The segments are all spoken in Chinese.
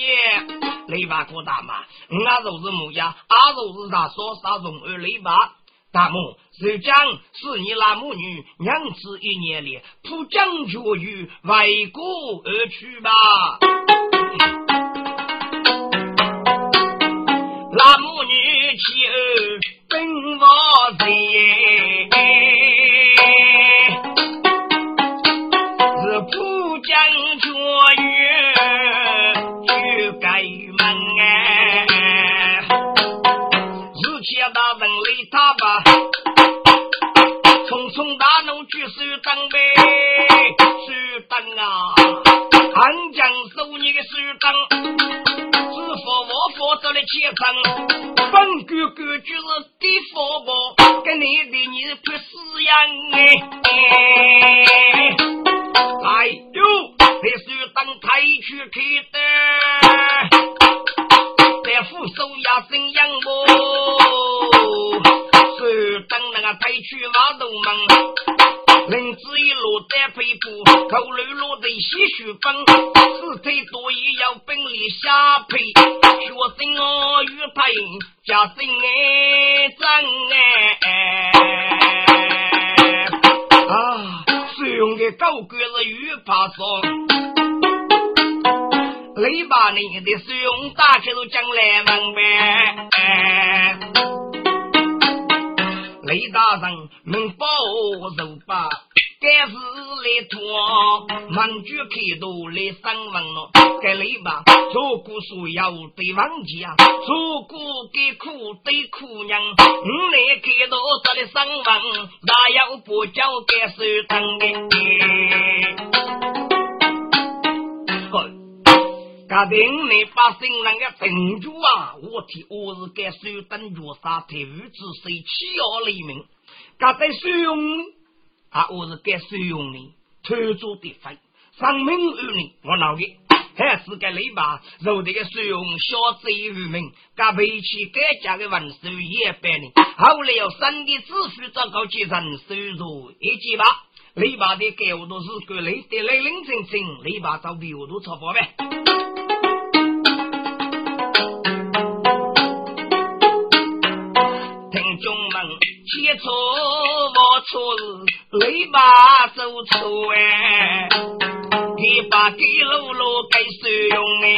你，雷巴哥大妈，俺就是木家，俺就是他说啥中二雷巴。大母，谁讲是你那母女娘子一年里扑将绝育，为国而去吧？那母女妻儿本我谁？从大怒去手当呗，手当啊，汉将手你个手当。我佛走了前程，本哥哥就是地佛宝，跟你的你不是样哎！哎呦，这是当台去开的，在扶手压身养我，是当那个台去挖洞门。人子一落在背部，头颅落在鲜血崩，四腿多也要本领下配，学生我与配，家生哎真哎啊！使用的高个是与怕爽，雷把你的使用打起都将来明白。雷大人，能保守吧？该是来拖，满句开头来生问了。该来吧，做过所要对王家，做过给苦对苦娘。你来开头这里生问，哪有不叫该手疼的？家庭内百姓那个珍珠啊，我替我是该手等绝杀特务之谁欺压黎民？家在使用啊，我是该使用的偷做的分，生命于你，我闹的还是该雷吧？肉这个使用小贼于民，家背起该家的文书也百年，后来要生的子孙糟糕继承收入一级吧？雷吧的给我都是个雷的雷凌清清，雷吧找比我都超过呗。一错我错是雷把走错哎，给把给路路该使用哎，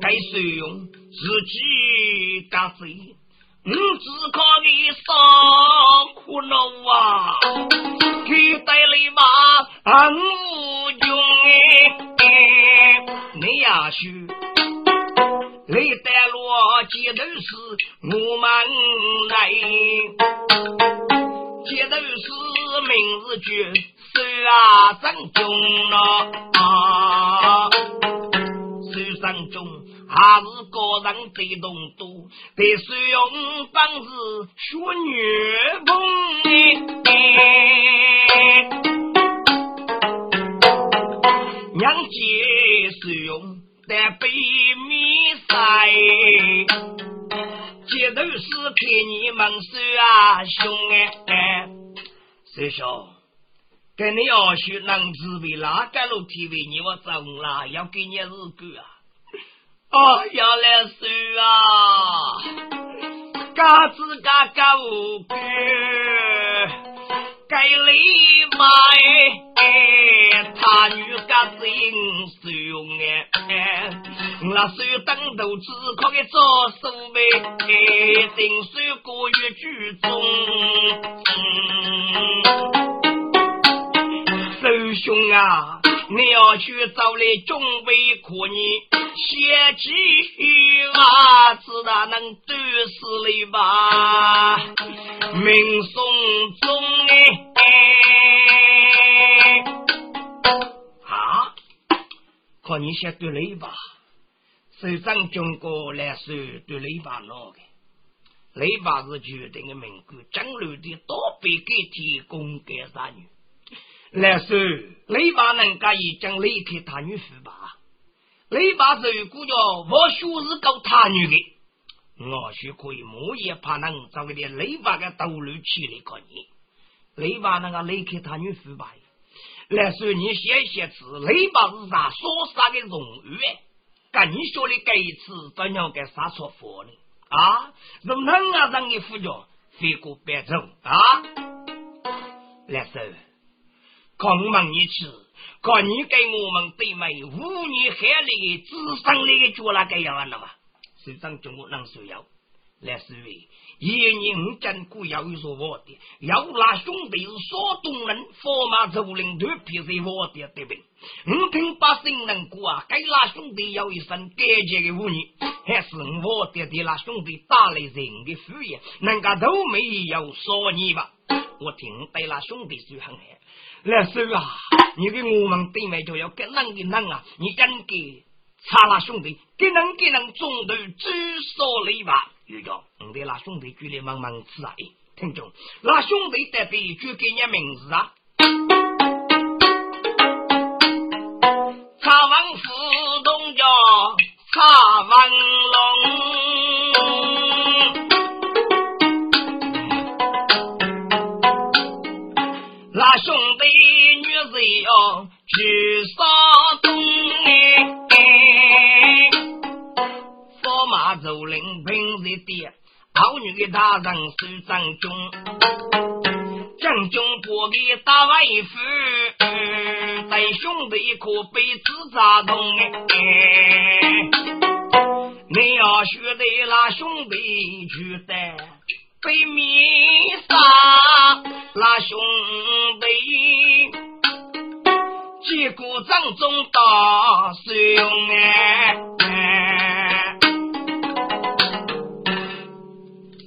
该使用自己干谁？你只靠你上苦恼啊，给带雷把俺无用哎，你呀去。雷带落街头是我们来，街头是明日绝手啊正中啊，手上中还是个人最动多，得使用方式学女工，娘姐使用。在北面塞，街头是给你们手啊兄哎，师兄，跟你要学能自备哪个楼梯为你我走了，要给你日干啊！哦，要来收啊！嘎子嘎嘎无干，该里买，他女嘎子应收哎。那手等头只可以做手呗，定手过于举重。师兄啊，你要去找来准备可你先继续啊，知道能对死你吧？明送终哎，啊，可你先对雷吧。首长中国来说对雷巴闹的，雷巴是决定的民官，将来的多被给提供给啥女？来说雷巴能可以将雷克他女扶吧？雷巴如果叫我学是搞他女的，我许可以莫也怕能找个点雷巴的道路起来可以。雷巴那个雷克他女扶吧？来说你写写字，雷把是啥所杀的荣誉？跟你说的这一次，怎样给杀错佛呢？啊，从哪啊让你副教飞过白州啊？来说，看我们你去，看你给我们对妹五年海里智商那个脚那个样了吗？首长叫我能说要来说为。一年五见过要有说我的，要拉兄弟是山东人，驸马走领头必是我的对不对？我听百姓能过啊，该拉兄弟要一声感激的武艺，还是我的的那兄弟打来人的福业，人家都没有说你吧？我听对那兄弟说很好，来说啊，你给我们对面就要跟人的人啊，你真给查那兄弟，给人给人中头只说了吧？有叫我的那兄弟举来忙忙吃啊！听众，那兄弟得的就给你名字啊！茶王府东叫茶王龙，那兄弟女子要去山东驸马走领平。的好女的大人是张军，将军不给大外父，带兄弟可被子扎动哎。你要学的那兄弟去的被灭杀，那兄弟结果正中大用哎。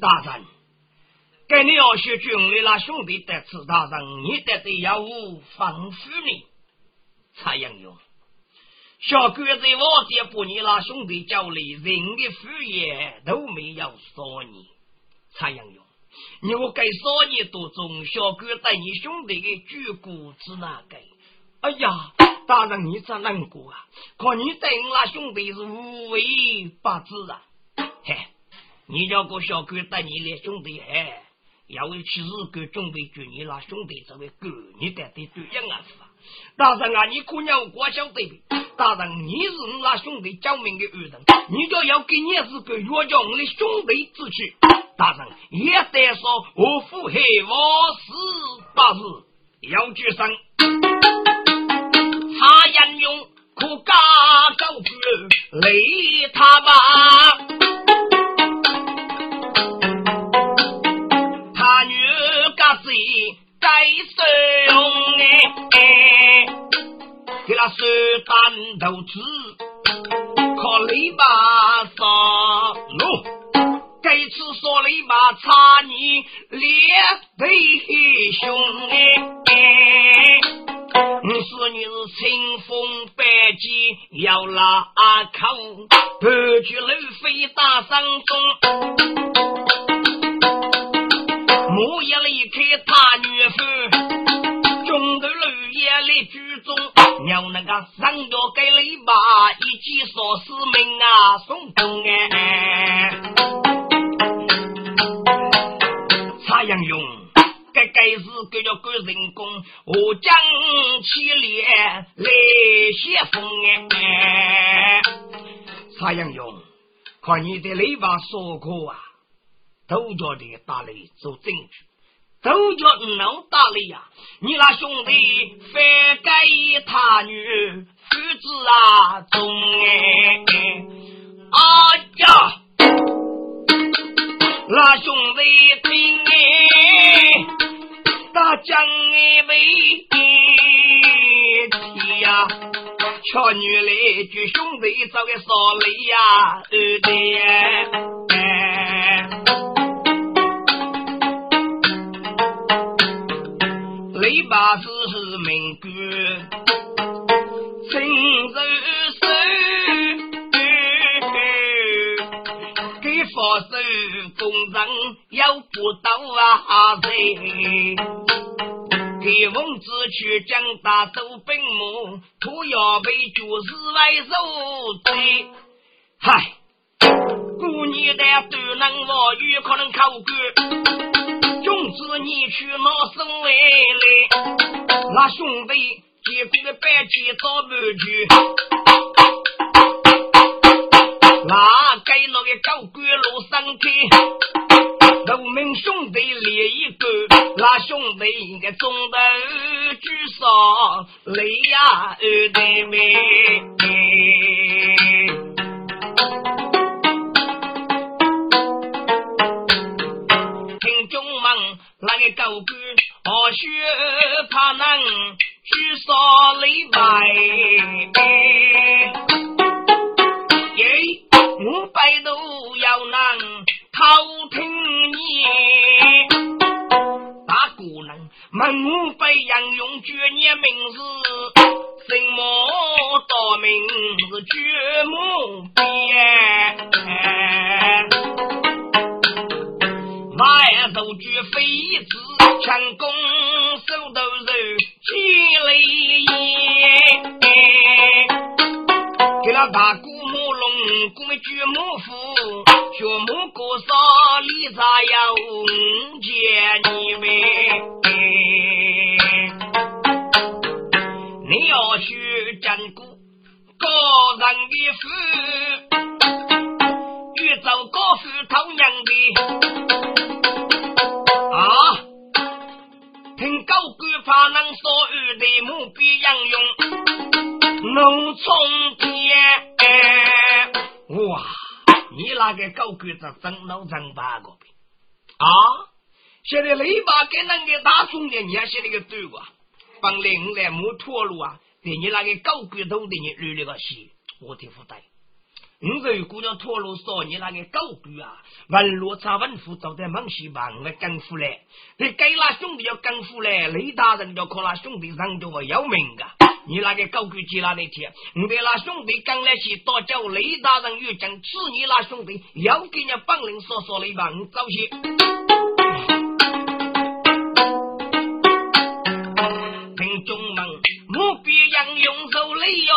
大人，该你要学军里那兄弟得此大人，你得得要无防护呢。蔡英勇，小鬼在我家把你那兄弟叫来，人的副业都没有说你。蔡英勇，你我该说你多中，小鬼带你兄弟的举骨子那个。哎呀，大人你咋难过啊？可你对我那兄弟是无为不知啊，你叫个小狗带你来兄弟哎，要为其日狗准备救你那兄弟这位狗，你得得对样啊是吧？大人啊，你可要我晓得的。大人，你是我那兄弟救命的恩人，你就要给你是个约叫我的兄弟之去。大人也得说，我腹黑我死八日要举生，他言用可加高官累他吧。手哎，给那手担头子，靠篱笆上路。这次说篱笆插你脸背胸哎，我是你是清风白旗要拉口，白驹路飞打山中。木叶离开他女夫，绿叶来居中，娘那个上要给篱笆，一起说是命啊，送东哎。蔡阳勇，该该是给了个人工，我将起脸来写封哎。蔡阳勇，看你的篱笆说过啊。都叫你打雷做证据，都叫能打雷呀！你那兄弟反改他女父子啊，中哎！啊呀，那兄弟听哎，大将哎为提呀，瞧女来就兄弟找个少雷呀，对人要不到啊谁？给翁子去将大都本母，土要被就是外手贼。嗨，过年的都能我有可能考官。总之，你去拿手来来，那兄弟结果个白鸡早不去，那高官路上去，农民兄弟列一个，那兄弟应该中头举手雷呀二弟妹。那个高官何须怕能举手礼拜？耶，五百都要能偷听你。大姑娘问五百杨用绝念名字，什么大名字绝目别？万寿举飞子，强攻手头肉，积累烟。给那大鼓母龙，鼓没举母虎，学母过少，李咋要见你们？你要学战鼓，个人的父，越走高富讨娘的。高官怕能所遇的目标应用，农村田。哇，你那个高官子真老真八个呗？啊，现在雷把给那个大兄弟，你还写那个对吧？帮领来没脱路啊？对你那个高官头的你捋了个戏，我听不对。你这姑娘脱路说你那个高官啊，文罗查文夫走在孟西吧，我跟夫来，你给那兄弟要跟夫来，雷大人要靠那兄弟上叫我要命噶。你那个高官接那那天，你对那兄弟刚来时，多叫雷大人又讲，是你那兄弟要给你帮人说说雷吧，你早些。听众们，目标要用手雷哟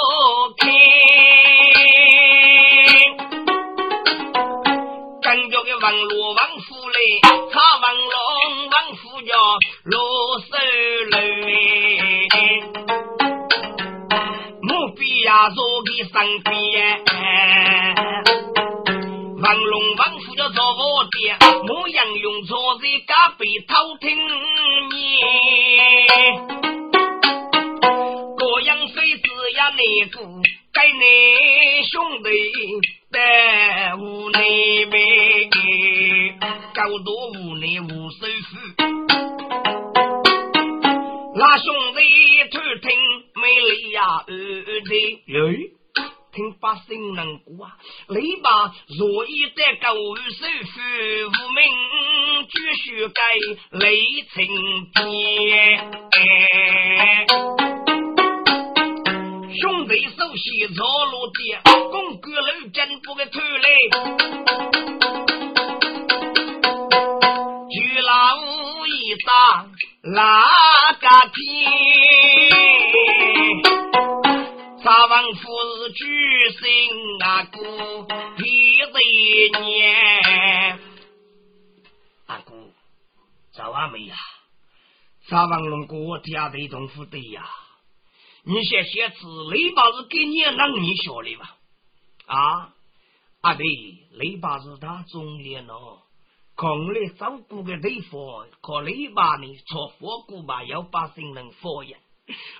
开。王罗王府嘞，他王龙王府叫罗三身边，王龙王府叫做我的，模样用坐在隔壁偷听你，各样水子呀内股给你兄弟。在屋内边，高多屋内无首付。那兄弟偷听美丽呀儿的，哟，听百姓能过啊。你把若意的高首付，无名继续改雷情天。兄弟手洗着落的，公哥楼真不给偷来，巨老一打哪个天？沙王府举行阿姑一对年，阿姑早完没呀？沙王龙哥家的同府的呀。你先写字，雷把子给你让你晓得吧？啊啊对，雷把子他中年了，空来照顾个地方，可雷把呢做佛骨吧，要把新人佛养。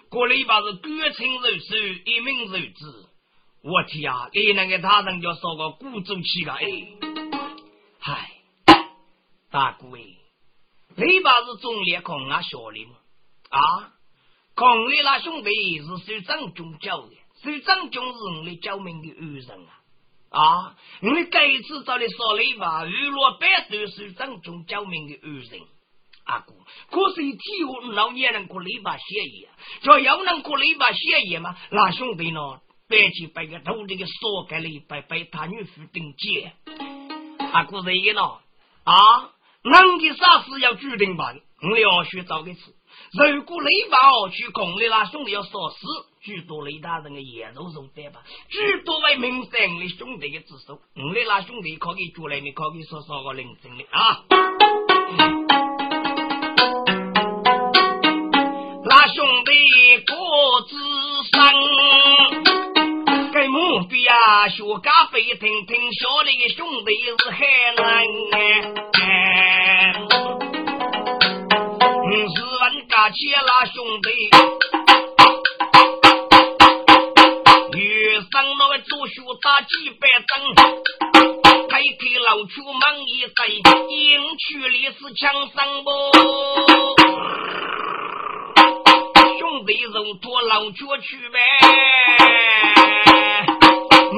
过雷把子感情如水，一命如子。我天啊，你那个大人就说个故中去了哎，嗨，大姑哎，雷把子中年空啊晓得吗？啊？孔里那兄弟是受张军教的，受张军是我们教命的恩人啊！啊，我们这一次找你说雷吧，娱乐百岁是张军教命的恩人。阿哥，可是体育老年人过雷把协议啊，叫要能过雷把协议嘛？那兄弟呢，白起把个头这个锁盖了一百，被他女婿顶接。阿哥这一呢，啊，能的啥事要决定吧？我要去找个次。如果雷霸哦去攻你那兄弟要说死，许多雷大人的眼肉肉对吧？许多位名声的兄弟的之手，我的那兄弟可以出来，你可以说说个认真的啊。学咖啡听听，小里的兄弟是海南哎，五十万家起拉兄弟，遇上那个做学打几百针。开开老出忙一在，营区里是枪声不？兄弟肉多老脚去呗，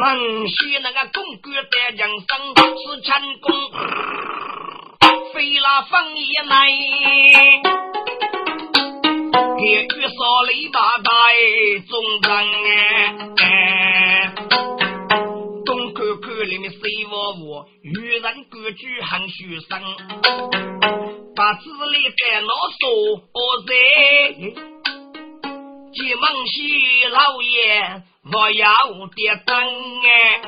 孟西那个公哥在江上是成功，飞了风一来，给玉扫篱笆带中正哎。里面谁我我，与人各居很虚生，把子里在那说在，急忙西老爷我要点灯哎，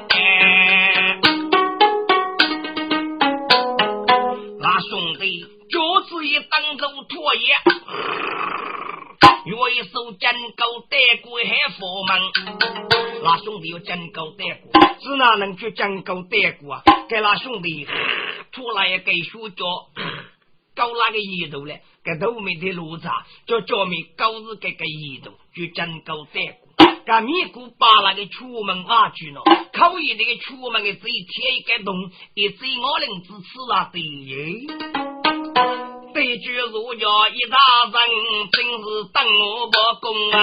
那兄弟脚子一蹬走拖鞋，我一手真够带过还佛门，那兄弟有真够带过。只哪能去江沟带过啊？给那兄弟出来给学教搞那个意头嘞？给头面的路子叫教面搞是这个意头，就江沟带过。给米姑把那个出门阿住了，可以那个出门的嘴贴一个洞，一嘴我能支持那对耶。对句儒家一大人，真是等我不公哎。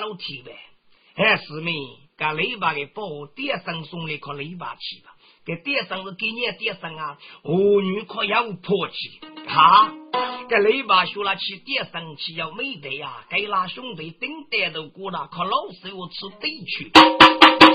楼梯呗？还是没，把篱笆给包点生送来靠篱笆去吧。给点生是给你点生啊，儿女可要破气哈。这篱笆学了去点生气要没得呀，给那兄弟顶带都过了，靠老师我吃对去。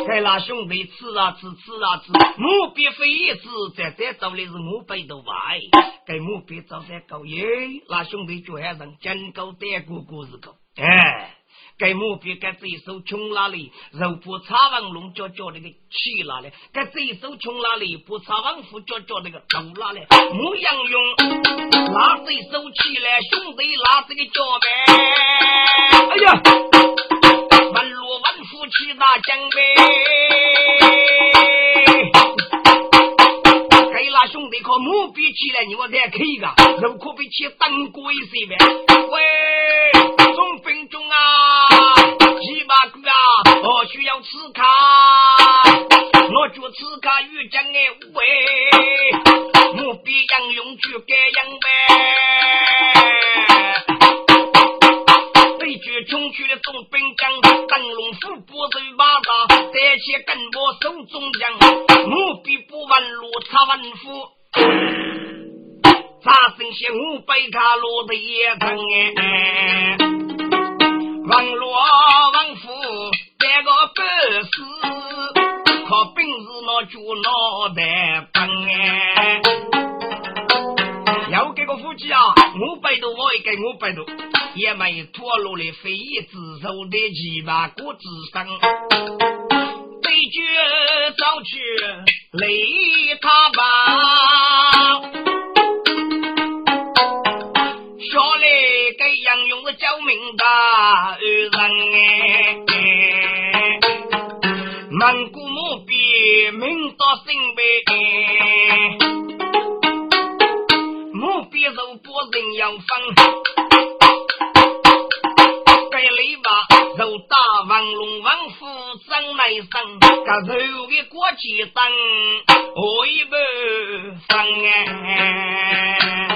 给那兄弟吃啊吃吃啊吃，目标非一次，再再走的是目标的外，给目标走在高耶，那兄弟就还人真够带过过日子，哎。该目标该这一手穷哪里？肉不擦王龙叫叫那个去哪里？该这一手穷哪里？不擦王虎叫叫那个头哪里？牧羊用拉这一手起来，兄弟拉这个脚呗！哎呀，万罗万虎七大将呗！该那兄弟可目标起来，你我再看一个，肉可比去当鬼些呗？喂！脑袋笨哎。要给个夫妻啊，五百多我也给五百多，也没脱落的非议之手的几把骨子上，对决早去累他吧。下来给杨勇的救命大人哎，命到新北，墓碑肉多人要分，该篱笆肉大王龙王虎张来生，这肉的国旗灯，我一不生哎。